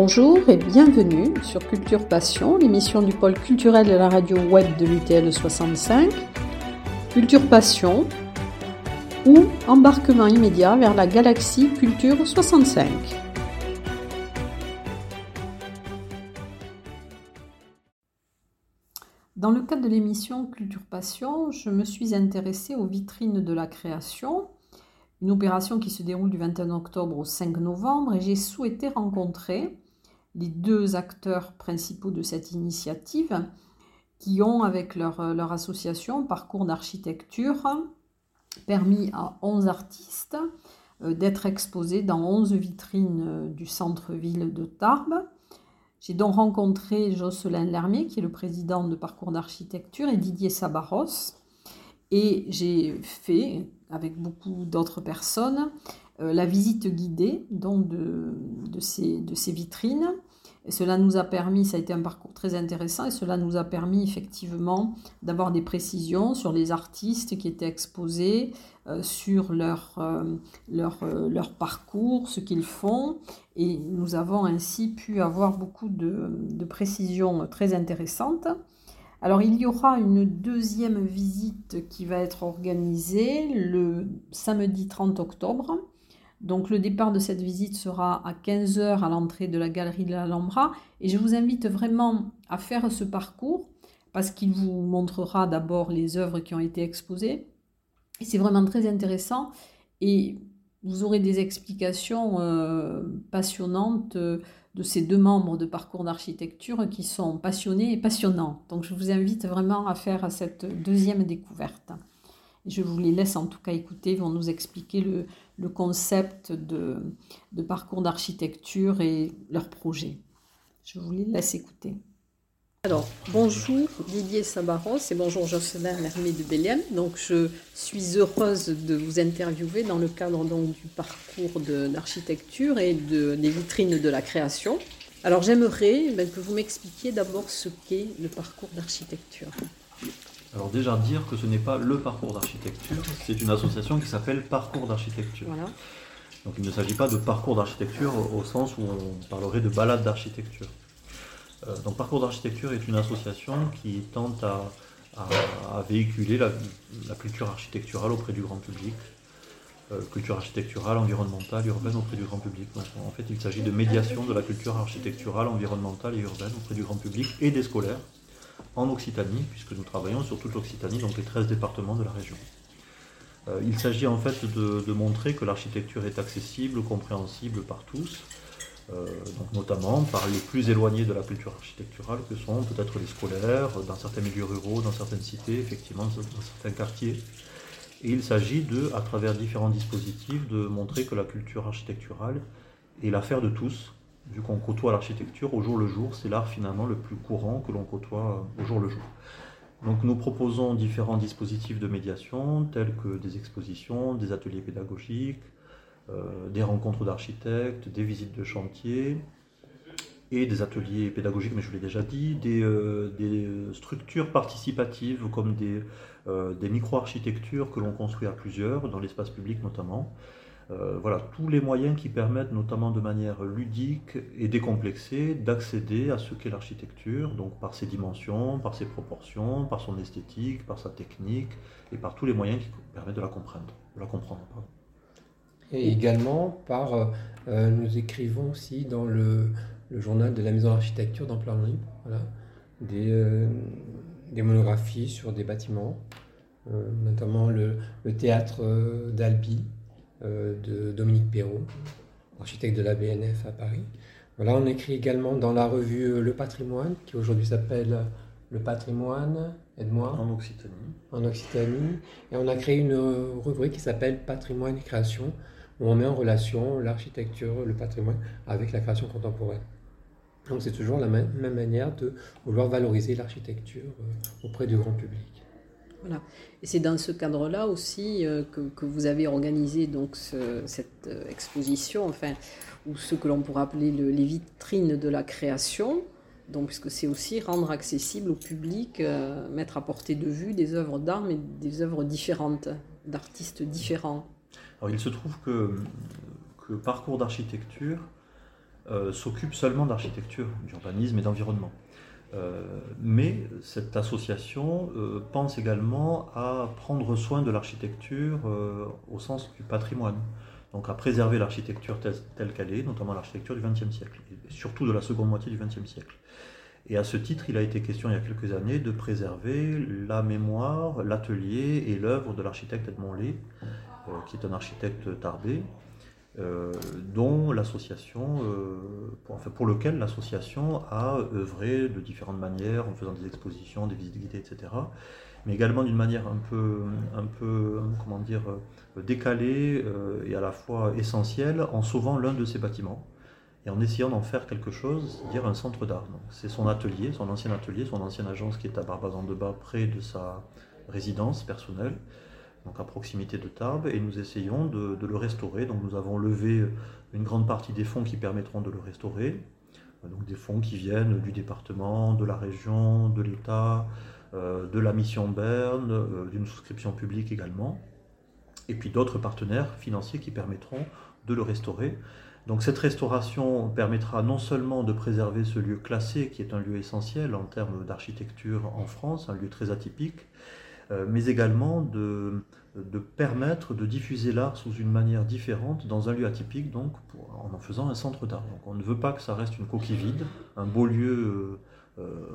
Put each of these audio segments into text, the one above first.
Bonjour et bienvenue sur Culture Passion, l'émission du pôle culturel de la radio web de l'UTL 65. Culture Passion ou embarquement immédiat vers la galaxie Culture 65. Dans le cadre de l'émission Culture Passion, je me suis intéressée aux vitrines de la création une opération qui se déroule du 21 octobre au 5 novembre et j'ai souhaité rencontrer les deux acteurs principaux de cette initiative qui ont, avec leur, association Parcours d'architecture, permis à 11 artistes euh, d'être exposés dans 11 vitrines euh, du centre-ville de Tarbes. J'ai donc rencontré Jocelyn Lermier, qui est le président de Parcours d'architecture, et Didier Sabaros. Et j'ai fait, avec beaucoup d'autres personnes, euh, la visite guidée donc de, ces, vitrines. Et cela nous a permis, ça a été un parcours très intéressant, et cela nous a permis effectivement d'avoir des précisions sur les artistes qui étaient exposés, euh, sur leur, euh, leur, parcours, ce qu'ils font, et nous avons ainsi pu avoir beaucoup de précisions très intéressantes. Alors il y aura une deuxième visite qui va être organisée le samedi 30 octobre. Donc le départ de cette visite sera à 15h à l'entrée de la galerie de l'Alhambra et je vous invite vraiment à faire ce parcours parce qu'il vous montrera d'abord les œuvres qui ont été exposées. C'est vraiment très intéressant et vous aurez des explications euh, passionnantes euh, de ces deux membres de parcours d'architecture qui sont passionnés et passionnants. Donc je vous invite vraiment à faire cette deuxième découverte. je vous les laisse en tout cas écouter, ils vont nous expliquer le, concept de, parcours d'architecture et leur projet. Je vous laisse écouter. Alors, bonjour Didier Sabaros et bonjour Jocelyn Lermé de Bélien. Donc, je suis heureuse de vous interviewer dans le cadre donc, du parcours d'architecture et de, des vitrines de la création. Alors, j'aimerais ben, que vous m'expliquiez d'abord ce qu'est le parcours d'architecture. Alors, déjà dire que ce n'est pas le parcours d'architecture, c'est une association qui s'appelle Parcours d'architecture. Voilà. Donc, il ne s'agit pas de parcours d'architecture au sens où on parlerait de balade d'architecture. Euh, donc Parcours d'architecture est une association qui tente à, véhiculer la, culture architecturale auprès du grand public, euh, culture architecturale, environnementale, urbaine auprès du grand public. en fait, il s'agit de médiation de la culture architecturale, environnementale et urbaine auprès du grand public et des scolaires en Occitanie, puisque nous travaillons sur toute l'Occitanie, donc les 13 départements de la région. Euh, il s'agit en fait de montrer que l'architecture est accessible, compréhensible par tous, euh, donc notamment par les plus éloignés de la culture architecturale que sont peut-être les scolaires, dans certains milieux ruraux, dans certaines cités, effectivement dans certains quartiers. Et il s'agit de, à travers différents dispositifs, de montrer que la culture architecturale est l'affaire de tous, vu qu'on côtoie l'architecture au jour le jour, c'est l'art finalement le plus courant que l'on côtoie au jour le jour. Donc nous proposons différents dispositifs de médiation, tels que des expositions, des ateliers pédagogiques, euh, des rencontres d'architectes, des visites de chantier et des ateliers pédagogiques, mais je l'ai déjà dit, des, euh, structures participatives comme euh, des micro-architectures que l'on construit à plusieurs, dans l'espace public notamment. Voilà, tous les moyens qui permettent, notamment de manière ludique et décomplexée, d'accéder à ce qu'est l'architecture, donc par ses dimensions, par ses proportions, par son esthétique, par sa technique, et par tous les moyens qui permettent de la comprendre. De la comprendre et également par, euh, euh, nous écrivons aussi dans le, journal de la maison d'architecture d'Ampleur Libre, voilà, des, euh, monographies sur des bâtiments, notamment le théâtre d'Albi de Dominique Perrault, architecte de la BNF à Paris. Voilà, on écrit également dans la revue Le Patrimoine, qui aujourd'hui s'appelle Le Patrimoine, aide-moi. En Occitanie. En Occitanie. Et on a créé une rubrique qui s'appelle Patrimoine et création, où on met en relation l'architecture, le patrimoine avec la création contemporaine. Donc c'est toujours la même, manière de vouloir valoriser l'architecture euh, auprès du grand public. Et c'est dans ce cadre-là aussi euh, que, vous avez organisé donc cette euh, exposition, enfin, ou ce que l'on pourrait appeler les vitrines de la création. Donc, puisque c'est aussi rendre accessible au public, mettre à portée de vue des œuvres d'art, mais des œuvres différentes, d'artistes différents. Alors, il se trouve que, que Parcours d'architecture s'occupe seulement d'architecture, d'urbanisme et d'environnement. Mais cette association pense également à prendre soin de l'architecture au sens du patrimoine donc à préserver l'architecture telle, qu'elle est, notamment l'architecture du XXe siècle, et surtout de la seconde moitié du XXe siècle. Et à ce titre, il a été question il y a quelques années de préserver la mémoire, l'atelier et l'œuvre de l'architecte Edmond Lé, euh, qui est un architecte tardé, euh, l'association, euh, pour, enfin, lequel l'association a œuvré de différentes manières, en faisant des expositions, des visites guidées, etc mais également d'une manière un peu, un peu comment dire, euh, décalée et à la fois essentielle, en sauvant l'un de ses bâtiments et en essayant d'en faire quelque chose, c'est-à-dire un centre d'art. C'est son atelier, son ancien atelier, son ancienne agence qui est à Barbazan-de-Bas, près de sa résidence personnelle, donc à proximité de Tarbes, et nous essayons de, le restaurer. Donc nous avons levé une grande partie des fonds qui permettront de le restaurer, donc des fonds qui viennent du département, de la région, de l'État, euh, de la mission Berne, euh, d'une souscription publique également, et puis d'autres partenaires financiers qui permettront de le restaurer. Donc cette restauration permettra non seulement de préserver ce lieu classé, qui est un lieu essentiel en termes d'architecture en France, un lieu très atypique, euh, mais également de, permettre de diffuser l'art sous une manière différente dans un lieu atypique, donc en en faisant un centre d'art. On ne veut pas que ça reste une coquille vide, un beau lieu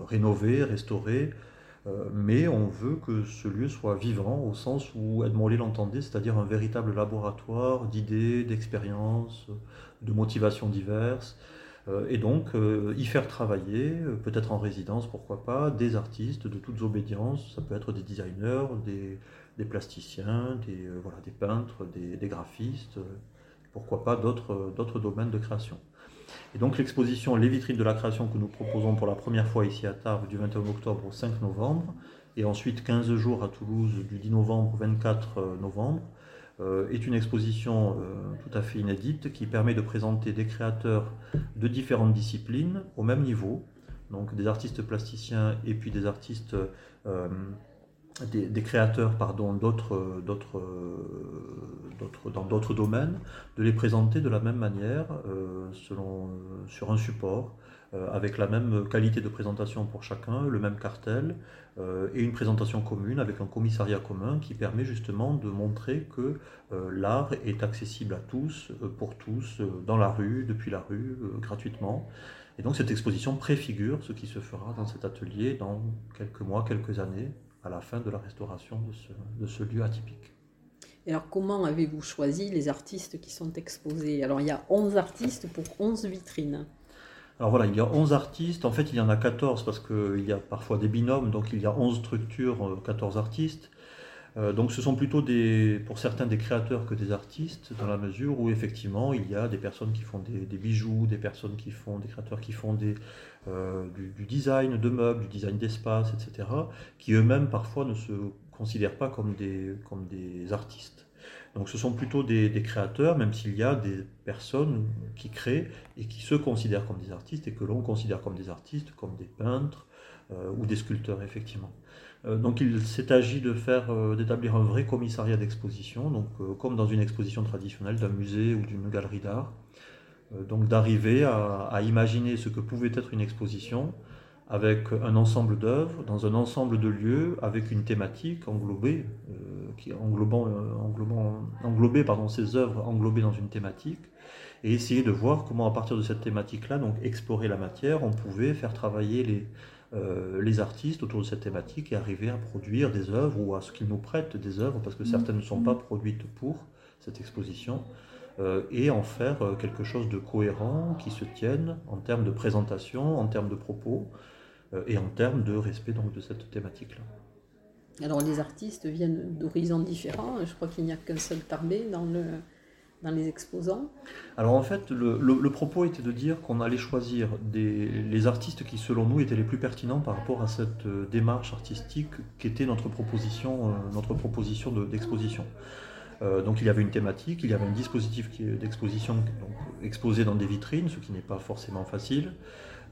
rénové, restauré, euh, mais on veut que ce lieu soit vivant au sens où Edmond Lé l'entendait, c'est-à-dire un véritable laboratoire d'idées, d'expériences, de motivations diverses, euh, et donc euh, y faire travailler, peut-être en résidence, pourquoi pas, des artistes de toutes obédiences, ça peut être des designers, des, plasticiens, des, peintres, des graphistes, pourquoi pas d'autres domaines de création. Et donc l'exposition Les vitrines de la création que nous proposons pour la première fois ici à Tarbes du 21 octobre au 5 novembre, et ensuite 15 jours à Toulouse du 10 novembre au 24 euh, novembre, euh, est une exposition euh, tout à fait inédite qui permet de présenter des créateurs de différentes disciplines au même niveau, donc des artistes plasticiens et puis des artistes des, créateurs pardon, d'autres, d'autres, d'autres, dans d'autres domaines, de les présenter de la même manière, euh, selon, euh, sur un support, euh, avec la même qualité de présentation pour chacun, le même cartel, et une présentation commune avec un commissariat commun qui permet justement de montrer que l'art est accessible à tous, pour tous, dans la rue, depuis la rue, gratuitement. Et donc cette exposition préfigure ce qui se fera dans cet atelier dans quelques mois, quelques années, à la fin de la restauration de ce, lieu atypique. Et alors comment avez-vous choisi les artistes qui sont exposés? Alors il y a 11 artistes pour 11 vitrines. Alors voilà, il y a 11 artistes, en fait il y en a 14 parce qu'il y a parfois des binômes, donc il y a 11 structures, 14 euh, artistes. Euh, donc ce sont plutôt des, pour certains des créateurs que des artistes, dans la mesure où effectivement il y a des personnes qui font des, bijoux, des personnes qui font, des créateurs qui font euh, du, design de meubles, du design d'espace, etc., qui eux-mêmes parfois ne se considèrent pas comme des, comme des artistes. Donc ce sont plutôt des, créateurs, même s'il y a des personnes qui créent et qui se considèrent comme des artistes et que l'on considère comme des artistes, comme des peintres euh, ou des sculpteurs effectivement. Euh, donc il s'est agi de faire, euh, d'établir un vrai commissariat d'exposition, comme dans une exposition traditionnelle d'un musée ou d'une galerie d'art. donc d'arriver à, imaginer ce que pouvait être une exposition avec un ensemble d'œuvres, dans un ensemble de lieux, avec une thématique englobée, qui englobant, englobant, pardon, ces œuvres englobées dans une thématique, et essayer de voir comment à partir de cette thématique-là, donc explorer la matière, on pouvait faire travailler les, euh, les artistes autour de cette thématique et arriver à produire des œuvres ou à ce qu'ils nous prêtent des œuvres, parce que certaines ne sont pas produites pour cette exposition, euh, et en faire euh, quelque chose de cohérent, qui se tienne en termes de présentation, en termes de propos et en termes de respect donc, de cette thématique-là. Alors les artistes viennent d'horizons différents, je crois qu'il n'y a qu'un seul Tarbé dans le, dans les exposants Alors en fait, le, propos était de dire qu'on allait choisir des, les artistes qui, selon nous, étaient les plus pertinents par rapport à cette euh, démarche artistique qui était notre proposition, euh, notre proposition d'exposition. Euh, donc il y avait une thématique, il y avait un dispositif d'exposition exposé dans des vitrines, ce qui n'est pas forcément facile.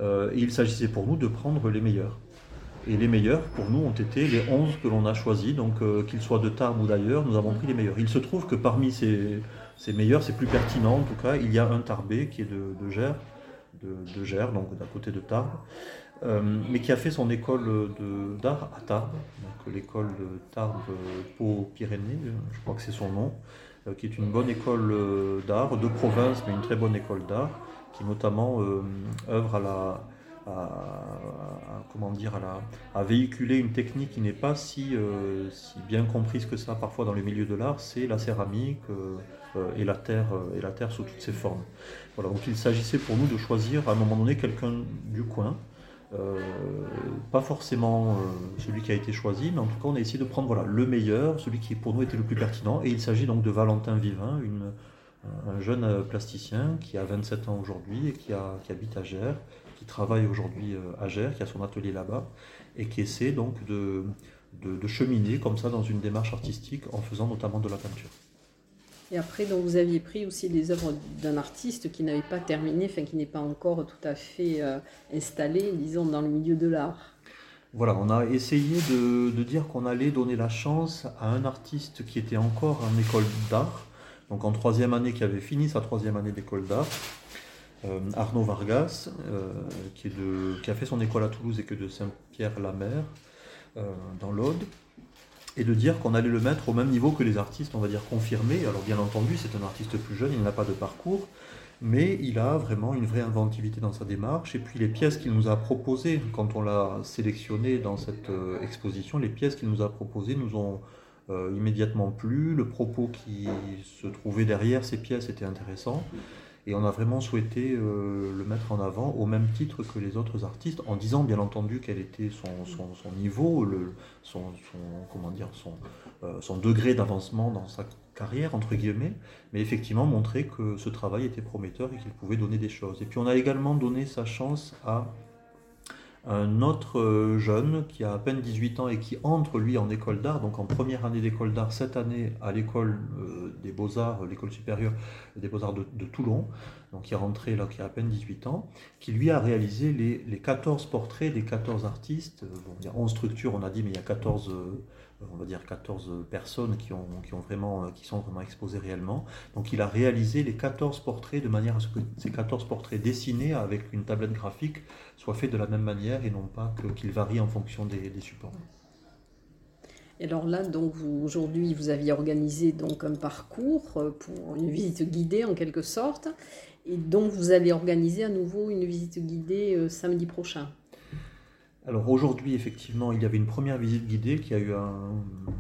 Et il s'agissait pour nous de prendre les meilleurs. Et les meilleurs, pour nous, ont été les 11 que l'on a choisis. Donc, qu'ils soient de Tarbes ou d'ailleurs, nous avons pris les meilleurs. Il se trouve que parmi ces, c'est meilleur, c'est plus pertinent en tout cas. Il y a un Tarbé qui est de, Gers, de, Gers, donc d'à côté de Tarbes, mais qui a fait son école d'art à Tarbes, donc l'école de Tarbes Pau-Pyrénées, je crois que c'est son nom, qui est une bonne école d'art, de province, mais une très bonne école d'art, qui notamment œuvre à la à, comment dire, à, véhiculer une technique qui n'est pas si, euh, si, bien comprise que ça parfois dans le milieu de l'art, c'est la céramique euh, euh, et, la terre, et la terre sous toutes ses formes. Voilà, donc il s'agissait pour nous de choisir à un moment donné quelqu'un du coin, pas forcément celui qui a été choisi, mais en tout cas on a essayé de prendre voilà, le meilleur, celui qui pour nous était le plus pertinent, et il s'agit donc de Valentin Vivin, une, un jeune plasticien qui a 27 ans aujourd'hui et qui, a, qui habite à Gers, qui travaille aujourd'hui euh, à Gers, qui a son atelier là-bas, et qui essaie donc de, de, cheminer comme ça dans une démarche artistique en faisant notamment de la peinture. Et après, donc, vous aviez pris aussi des œuvres d'un artiste qui n'avait pas terminé, enfin qui n'est pas encore tout à fait euh, installé, disons, dans le milieu de l'art. Voilà, on a essayé de, de dire qu'on allait donner la chance à un artiste qui était encore en école d'art, donc en troisième année, qui avait fini sa troisième année d'école d'art, euh, Arnaud Vargas, euh, qui, a fait son école à Toulouse et que de Saint-Pierre-la-Mer, euh, dans l'Aude, et de dire qu'on allait le mettre au même niveau que les artistes, on va dire, confirmés. Alors bien entendu, c'est un artiste plus jeune, il n'a pas de parcours, mais il a vraiment une vraie inventivité dans sa démarche. Et puis les pièces qu'il nous a proposées, quand on l'a sélectionné dans cette exposition, les pièces qu'il nous a proposées nous ont immédiatement plu. Le propos qui se trouvait derrière ces pièces était intéressant. Et on a vraiment souhaité euh, le mettre en avant au même titre que les autres artistes, en disant bien entendu quel était son, son, niveau, le, son, comment dire, son, euh, son degré d'avancement dans sa carrière, entre guillemets, mais effectivement montrer que ce travail était prometteur et qu'il pouvait donner des choses. Et puis on a également donné sa chance à un autre euh, jeune qui a à peine 18 ans et qui entre lui en école d'art, donc en première année d'école d'art, cette année à l'école euh, des beaux-arts, l'école supérieure des beaux-arts de, Toulon, donc qui est rentré là, qui a à peine 18 ans, qui lui a réalisé les, les 14 portraits des 14 artistes. Bon, il y a 11 structures, on a dit, mais il y a 14 on va dire 14 personnes qui, ont, vraiment, qui sont vraiment exposées réellement. Donc il a réalisé les 14 portraits de manière à ce que ces 14 portraits dessinés avec une tablette graphique soient faits de la même manière et non pas qu'ils varient en fonction des, supports. Et alors là, aujourd'hui, vous aviez organisé donc un parcours euh, pour une visite guidée en quelque sorte, et donc vous allez organiser à nouveau une visite guidée euh, samedi prochain. Alors aujourd'hui, effectivement, il y avait une première visite guidée qui a eu un,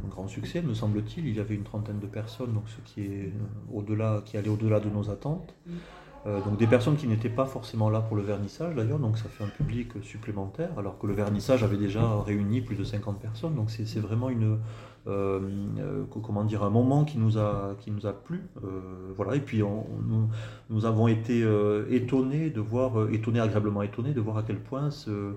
grand succès, me semble-t-il. Il y avait une trentaine de personnes, donc ce qui est euh, au-delà, qui allait au-delà de nos attentes. Mm. Euh, donc des personnes qui n'étaient pas forcément là pour le vernissage d'ailleurs, donc ça fait un public supplémentaire, alors que le vernissage avait déjà réuni plus de 50 personnes. Donc c'est vraiment une, euh, comment dire, un moment qui nous a, qui nous a plu. voilà. Et puis nous, nous, avons été étonnés de voir, étonnés agréablement étonnés de voir à quel point ce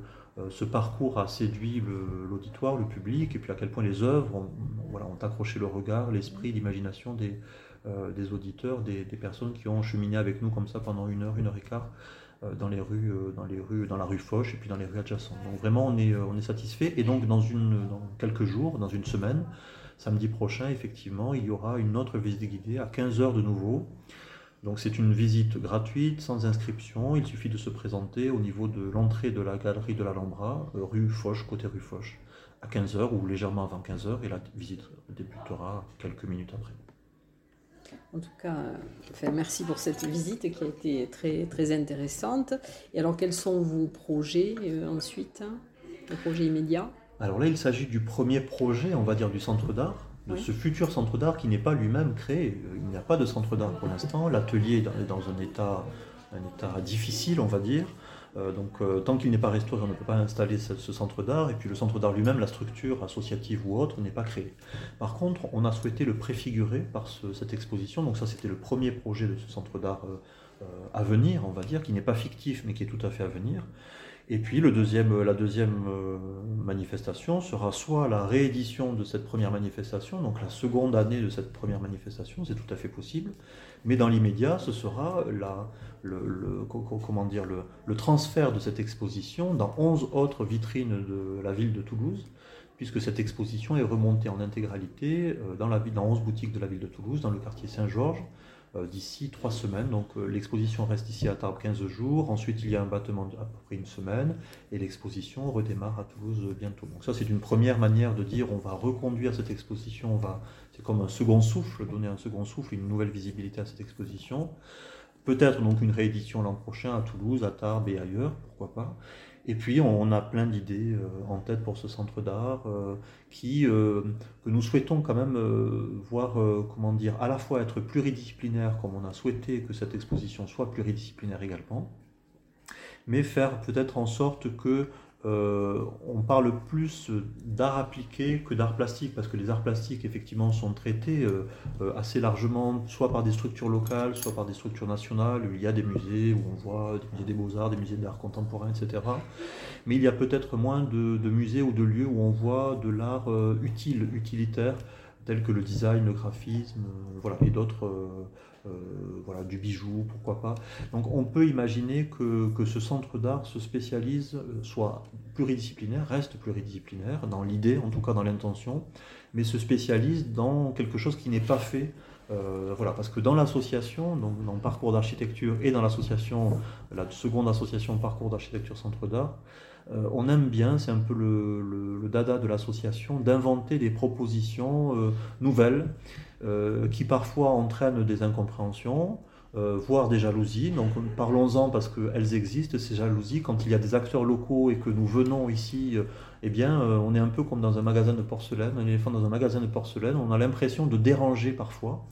ce parcours a séduit l'auditoire, le, public, et puis à quel point les œuvres ont, accroché le regard, l'esprit, l'imagination des, euh, auditeurs, des, personnes qui ont cheminé avec nous comme ça pendant une heure, une heure et quart euh, dans les rues, dans la rue Foch et puis dans les rues adjacentes. Donc vraiment, on est, satisfait. Et donc dans, dans quelques jours, dans une semaine, samedi prochain, effectivement, il y aura une autre visite guidée à 15 heures de nouveau. Donc c'est une visite gratuite, sans inscription. Il suffit de se présenter au niveau de l'entrée de la galerie de l'Alhambra, euh, rue Foch, côté rue Foch, à 15h ou légèrement avant 15h, et la visite débutera quelques minutes après. En tout cas, merci pour cette visite qui a été très, très intéressante. Et alors, quels sont vos projets euh, ensuite, hein, vos projets immédiats? Alors là, il s'agit du premier projet, on va dire, du centre d'art de ce futur centre d'art qui n'est pas lui-même créé. Il n'y a pas de centre d'art pour l'instant. L'atelier est dans un état, un état difficile, on va dire. Euh, donc, euh, tant qu'il n'est pas restauré, on ne peut pas installer ce, centre d'art. Et puis, le centre d'art lui-même, la structure associative ou autre, n'est pas créée. Par contre, on a souhaité le préfigurer par cette exposition. Donc, ça, c'était le premier projet de ce centre d'art euh, à venir, on va dire, qui n'est pas fictif, mais qui est tout à fait à venir. Et puis le deuxième, la deuxième euh, manifestation sera soit la réédition de cette première manifestation, donc la seconde année de cette première manifestation, c'est tout à fait possible, mais dans l'immédiat, ce sera le, comment dire, le, transfert de cette exposition dans 11 autres vitrines de la ville de Toulouse, puisque cette exposition est remontée en intégralité euh, dans, la, dans 11 boutiques de la ville de Toulouse, dans le quartier Saint-Georges, d'ici trois semaines. Donc l'exposition reste ici à Tarbes 15 jours, ensuite il y a un battement d'à peu près une semaine, et l'exposition redémarre à Toulouse bientôt. Donc ça c'est une première manière de dire on va reconduire cette exposition, on va, c'est comme un second souffle, donner un second souffle, une nouvelle visibilité à cette exposition. Peut-être donc une réédition l'an prochain à Toulouse, à Tarbes et ailleurs, pourquoi pas. Et puis on a plein d'idées euh, en tête pour ce centre d'art euh, euh, que nous souhaitons quand même voir comment dire à la fois être pluridisciplinaire comme on a souhaité que cette exposition soit pluridisciplinaire également, mais faire peut-être en sorte que euh, on parle plus d'art appliqué que d'art plastique, parce que les arts plastiques, effectivement, sont traités euh, euh, assez largement, soit par des structures locales, soit par des structures nationales. Il y a des musées où on voit des musées des beaux-arts, des musées d'art contemporain, etc. Mais il y a peut-être moins de, musées ou de lieux où on voit de l'art utile, utilitaire, tel que le design, le graphisme, voilà, et d'autres voilà, du bijou, pourquoi pas. Donc on peut imaginer que, que ce centre d'art se spécialise, euh, soit pluridisciplinaire, reste pluridisciplinaire, dans l'idée, en tout cas dans l'intention, mais se spécialise dans quelque chose qui n'est pas fait. Euh, voilà, parce que dans l'association, donc dans le parcours d'architecture et dans l'association, la seconde association parcours d'architecture centre d'art, on aime bien, c'est un peu le, le, dada de l'association, d'inventer des propositions nouvelles euh, qui parfois entraînent des incompréhensions, euh, voire des jalousies. Donc parlons-en parce qu'elles existent, ces jalousies. Quand il y a des acteurs locaux et que nous venons ici, euh, eh bien, on est un peu comme dans un magasin de porcelaine, un éléphant dans un magasin de porcelaine. On a l'impression de déranger parfois.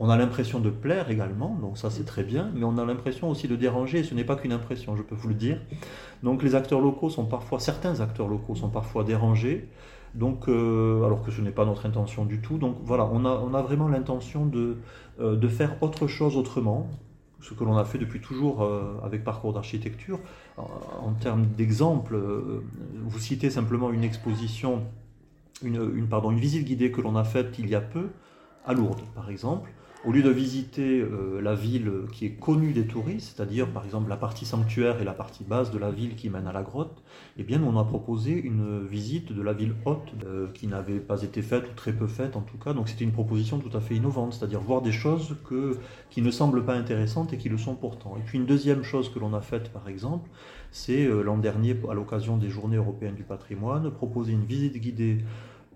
On a l'impression de plaire également, donc ça c'est très bien, mais on a l'impression aussi de déranger, et ce n'est pas qu'une impression, je peux vous le dire. Donc les acteurs locaux sont parfois, certains acteurs locaux sont parfois dérangés, donc, euh, alors que ce n'est pas notre intention du tout. Donc voilà, on a, vraiment l'intention de, euh, de, faire autre chose autrement, ce que l'on a fait depuis toujours euh, avec Parcours d'architecture. En, termes d'exemple, vous citez simplement une exposition, une visite guidée que l'on a faite il y a peu à Lourdes, par exemple. Au lieu de visiter euh, la ville qui est connue des touristes, c'est-à-dire par exemple la partie sanctuaire et la partie basse de la ville qui mène à la grotte, eh bien on a proposé une visite de la ville haute euh, qui n'avait pas été faite ou très peu faite en tout cas. Donc c'était une proposition tout à fait innovante, c'est-à-dire voir des choses que, qui ne semblent pas intéressantes et qui le sont pourtant. Et puis une deuxième chose que l'on a faite par exemple, c'est euh, l'an dernier à l'occasion des Journées européennes du patrimoine, proposer une visite guidée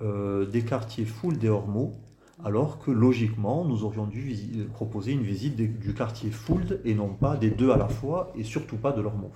des quartiers full des Ormeaux alors que logiquement, nous aurions dû proposer une visite du quartier Fould et non pas des deux à la fois, et surtout pas de leur mot.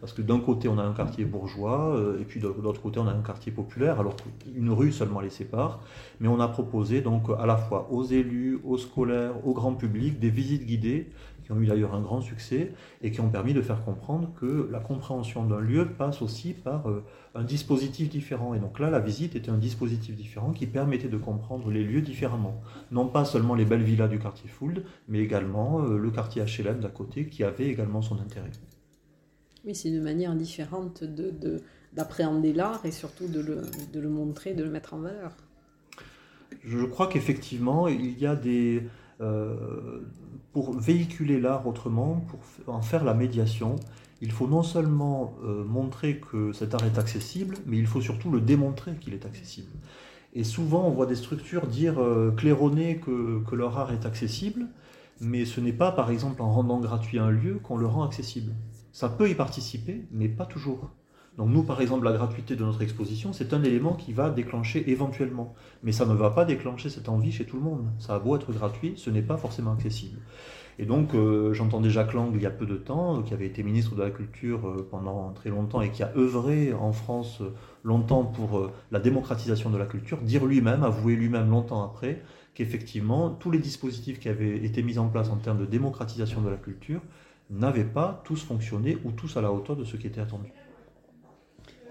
Parce que d'un côté, on a un quartier bourgeois, euh, et puis de l'autre côté, on a un quartier populaire, alors qu'une rue seulement les sépare. Mais on a proposé donc à la fois aux élus, aux scolaires, au grand public, des visites guidées qui ont eu d'ailleurs un grand succès et qui ont permis de faire comprendre que la compréhension d'un lieu passe aussi par euh, un dispositif différent. Et donc là, la visite était un dispositif différent qui permettait de comprendre les lieux différemment. Non pas seulement les belles villas du quartier Fould, mais également euh, le quartier HLM d'à côté qui avait également son intérêt. Oui, c'est une manière différente de, d'appréhender l'art et surtout de le, de le montrer, de le mettre en valeur. Je crois qu'effectivement, il y a des pour véhiculer l'art autrement, pour en faire la médiation, il faut non seulement euh, montrer que cet art est accessible, mais il faut surtout le démontrer qu'il est accessible. Et souvent, on voit des structures dire euh, claironner que, que, leur art est accessible, mais ce n'est pas, par exemple, en rendant gratuit un lieu qu'on le rend accessible. Ça peut y participer, mais pas toujours. Donc nous, par exemple, la gratuité de notre exposition, c'est un élément qui va déclencher éventuellement. Mais ça ne va pas déclencher cette envie chez tout le monde. Ça a beau être gratuit, ce n'est pas forcément accessible. Et donc, euh, j'entendais Jacques Lang il y a peu de temps, qui avait été ministre de la Culture euh, pendant très longtemps et qui a œuvré en France euh, longtemps pour la démocratisation de la culture, dire lui-même, avouer lui-même longtemps après, qu'effectivement, tous les dispositifs qui avaient été mis en place en termes de démocratisation de la culture n'avaient pas tous fonctionné ou tous à la hauteur de ce qui était attendu.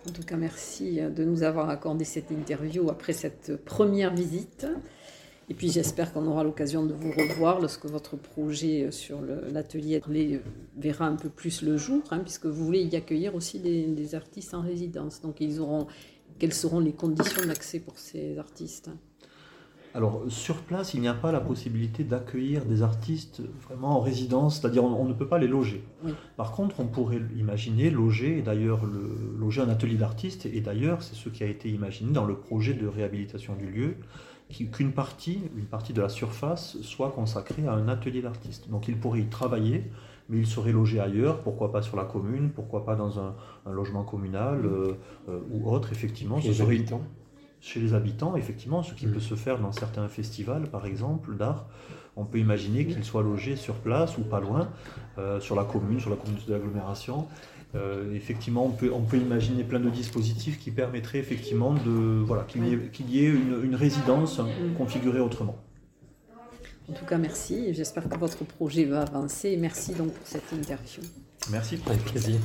En tout cas, merci de nous avoir accordé cette interview après cette première visite. Et puis j'espère qu'on aura l'occasion de vous revoir lorsque votre projet sur l'atelier verra un peu plus le jour, hein, puisque vous voulez y accueillir aussi des, artistes en résidence. Donc quelles seront les conditions d'accès pour ces artistes? Alors sur place, il n'y a pas la possibilité d'accueillir des artistes vraiment en résidence, c'est-à-dire on, ne peut pas les loger. Par contre, on pourrait imaginer loger, et d'ailleurs loger un atelier d'artistes, et d'ailleurs c'est ce qui a été imaginé dans le projet de réhabilitation du lieu, qu'une partie, une partie de la surface soit consacrée à un atelier d'artistes. Donc il pourrait y travailler, mais il serait logé ailleurs, pourquoi pas sur la commune, pourquoi pas dans un, logement communal euh, euh, ou autre, effectivement. ce serait, habitants? chez les habitants, effectivement, ce qui mm. peut se faire dans certains festivals, par exemple, d'art, on peut imaginer mm. qu'ils soient logés sur place ou pas loin, euh, sur la commune, sur la communauté d'agglomération. Euh, effectivement, on peut, imaginer plein de dispositifs qui permettraient effectivement de voilà, qu'il y ait, mm. une, résidence configurée autrement. En tout cas, merci. J'espère que votre projet va avancer. Merci donc pour cette interview. Merci pour plaisir.